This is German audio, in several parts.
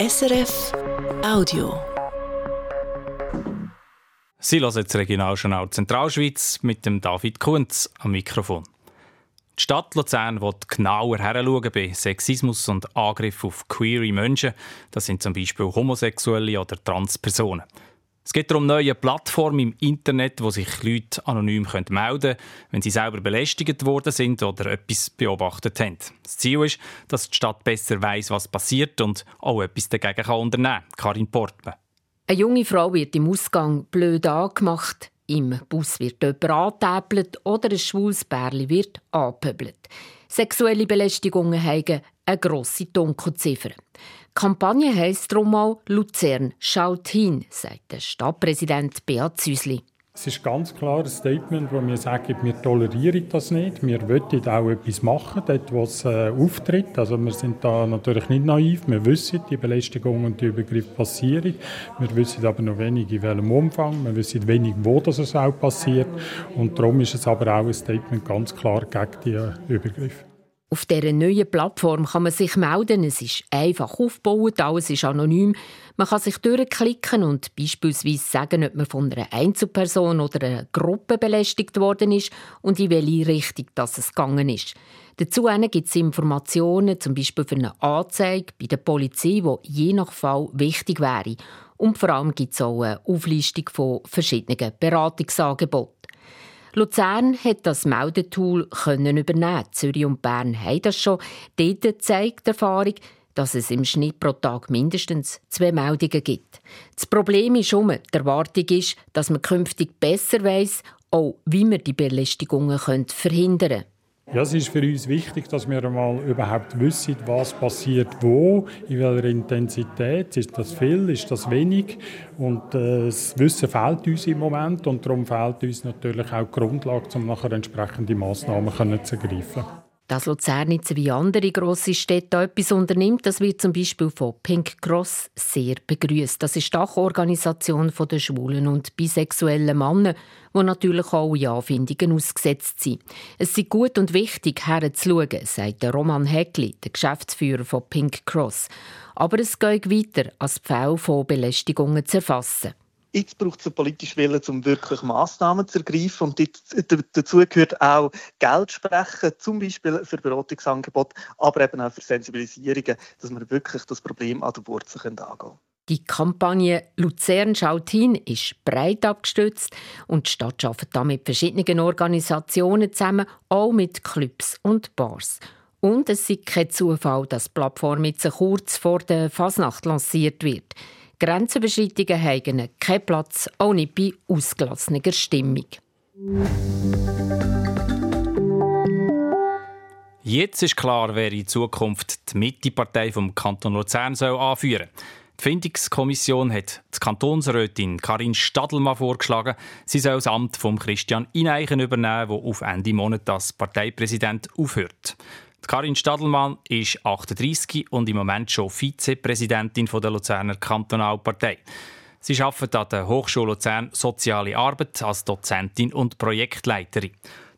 SRF Audio. Sie hören jetzt Regionaljournal Zentralschweiz mit dem David Kunz am Mikrofon. Die Stadt Luzern will genauer heranschauen bei Sexismus und Angriff auf queere Menschen. Das sind zum Beispiel Homosexuelle oder Transpersonen. Es geht darum neue Plattformen im Internet, wo sich Leute anonym melden können, wenn sie selber belästigt worden sind oder etwas beobachtet haben. Das Ziel ist, dass die Stadt besser weiß, was passiert und auch etwas dagegen kann unternehmen kann. Karin Portman. Eine junge Frau wird im Ausgang blöd angemacht, im Bus wird jemand angetäpelt oder ein schwules Bärli wird angepöbelt. Sexuelle Belästigungen haben eine grosse Dunkelziffer. Kampagne heisst darum auch «Luzern schaut hin», sagt der Stadtpräsident Beat Züsli. Es ist ganz klar ein Statement, wo wir sagen, wir tolerieren das nicht. Wir wollen auch etwas machen, dort wo es äh, auftritt. Also wir sind da natürlich nicht naiv. Wir wissen, die Belästigung und die Übergriffe passieren. Wir wissen aber noch wenig, in welchem Umfang. Wir wissen wenig, wo das auch passiert. Und darum ist es aber auch ein Statement ganz klar gegen die äh, Übergriffe. Auf dieser neuen Plattform kann man sich melden. Es ist einfach aufgebaut, alles ist anonym. Man kann sich durchklicken und beispielsweise sagen, ob man von einer Einzelperson oder einer Gruppe belästigt worden ist und in welche Richtung das es gegangen ist. Dazu gibt es Informationen, zum Beispiel für eine Anzeige bei der Polizei, die je nach Fall wichtig wäre. Und vor allem gibt es auch eine Auflistung von verschiedenen Beratungsangeboten. Luzern hat das Meldetool können übernehmen. Zürich und Bern haben das schon. Dort zeigt die Erfahrung, dass es im Schnitt pro Tag mindestens zwei Meldungen gibt. Das Problem ist um. Die Erwartung ist, dass man künftig besser weiß, auch wie man die Belästigungen verhindern können. Ja, es ist für uns wichtig, dass wir einmal überhaupt wissen, was passiert wo, in welcher Intensität. Ist das viel, ist das wenig? Und äh, das Wissen fehlt uns im Moment und darum fehlt uns natürlich auch die Grundlage, um nachher entsprechende Massnahmen zu ergreifen. Dass Luzern jetzt wie andere grosse Städte etwas unternimmt, das wird zum Beispiel von Pink Cross sehr begrüßt. Das ist die Dachorganisation der schwulen und bisexuellen Männer, die natürlich auch in Anfindungen ausgesetzt sind. Es ist gut und wichtig, herzuschauen, sagt Roman Heckli, der Geschäftsführer von Pink Cross. Aber es geht weiter, als Pfähle von Belästigungen zu erfassen. Jetzt braucht es politischen Willen, um wirklich Massnahmen zu ergreifen. Und dazu gehört auch Geld sprechen, zum Beispiel für Beratungsangebote, aber eben auch für Sensibilisierungen, dass wir wirklich das Problem an der Wurzel angehen können. Die Kampagne Luzern schaut hin ist breit abgestützt und die Stadt arbeitet da mit verschiedenen Organisationen zusammen, auch mit Clubs und Bars. Und es ist kein Zufall, dass die Plattform jetzt kurz vor der Fasnacht lanciert wird. Grenzüberschreitungen haben keinen Platz, auch nicht bei ausgelassener Stimmung. Jetzt ist klar, wer in Zukunft die Mittepartei vom Kanton Luzern soll anführen soll. Die Findungskommission hat die Kantonsrätin Karin Stadelmann vorgeschlagen, sie soll das Amt von Christian Ineichen übernehmen, der auf Ende Monat als Parteipräsident aufhört. Karin Stadelmann ist 38 und im Moment schon Vizepräsidentin der Luzerner Kantonalpartei. Sie arbeitet an der Hochschule Luzern Soziale Arbeit als Dozentin und Projektleiterin.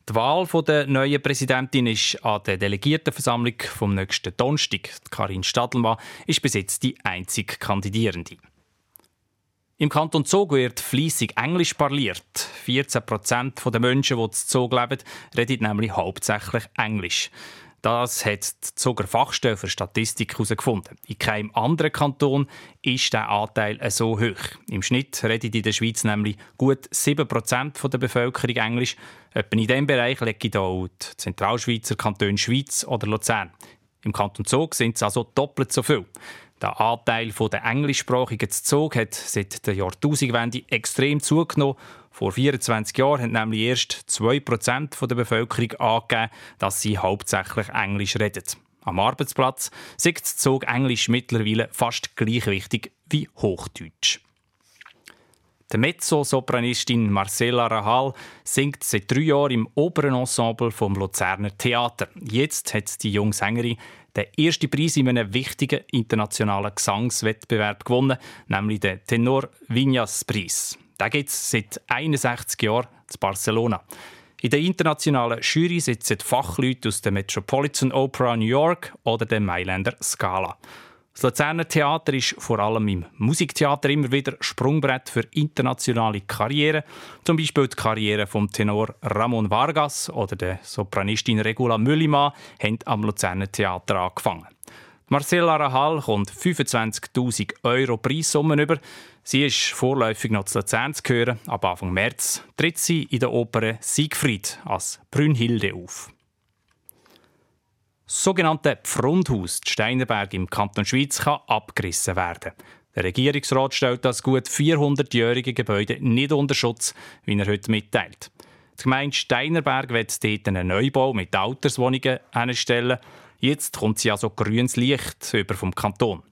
Die Wahl der neuen Präsidentin ist an der Delegiertenversammlung vom nächsten Donnerstag. Karin Stadelmann ist bis jetzt die einzige Kandidierende. Im Kanton Zug wird fließig Englisch parliert. 14 Prozent der Menschen, die in Zug leben, reden nämlich hauptsächlich Englisch. Das hat die Zuger Fachstelle für Statistik herausgefunden. In keinem anderen Kanton ist der Anteil so hoch. Im Schnitt redet in der Schweiz nämlich gut 7% der Bevölkerung Englisch. Etwa in diesem Bereich liegen auch die Zentralschweizer Kantone Schweiz oder Luzern. Im Kanton Zug sind es also doppelt so viel. Der Anteil der englischsprachigen Zug hat seit der Jahrtausendwende extrem zugenommen vor 24 Jahren haben nämlich erst 2% der Bevölkerung angegeben, dass sie hauptsächlich Englisch reden. Am Arbeitsplatz sagt Zug Englisch mittlerweile fast gleich wichtig wie Hochdeutsch. Die Mezzosopranistin Marcella Rahal singt seit drei Jahren im oberen Ensemble vom Luzerner Theater. Jetzt hat die junge Sängerin den ersten Preis in einem wichtigen internationalen Gesangswettbewerb gewonnen, nämlich den Tenor Vinyas Preis. Den gibt es seit 61 Jahren in Barcelona. In der internationalen Jury sitzen Fachleute aus der Metropolitan Opera New York oder der Mailänder Scala. Das Luzerner Theater ist vor allem im Musiktheater immer wieder Sprungbrett für internationale Karrieren. Zum Beispiel die Karriere vom Tenor Ramon Vargas oder der Sopranistin Regula Müllimann haben am Luzerner Theater angefangen. Marcella Rahal kommt 25.000 Euro Preissummen über. Sie ist vorläufig noch zu Luzern zu hören. Ab Anfang März tritt sie in der Oper Siegfried als Brünnhilde auf. Das sogenannte Pfrundhaus Steinerberg im Kanton Schweiz kann abgerissen werden. Der Regierungsrat stellt das gut 400-jährige Gebäude nicht unter Schutz, wie er heute mitteilt. Die Gemeinde Steinerberg wird dort einen Neubau mit Alterswohnungen einstellen. Jetzt kommt sie also grünes Licht über vom Kanton.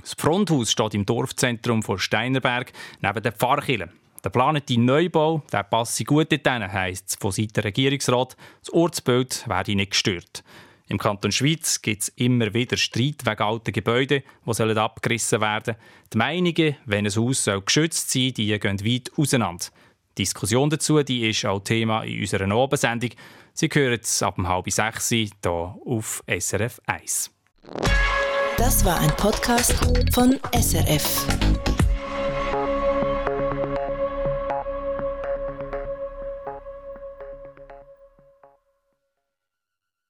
Das Fronthaus steht im Dorfzentrum von Steinerberg neben der Pfarrkirche. Der geplante Neubau der passe gut dorthin, heisst es von Seiten Regierungsrat. Das Ortsbild werde nicht gestört. Im Kanton Schweiz gibt es immer wieder Streit wegen alten Gebäuden, die abgerissen werden sollen. Die Meinungen, wenn ein Haus geschützt sein soll, die gehen weit auseinander. Die Diskussion dazu die ist auch Thema in unserer Abendsendung. Sie hören ab halb sechs hier auf SRF 1. Das war ein Podcast von SRF.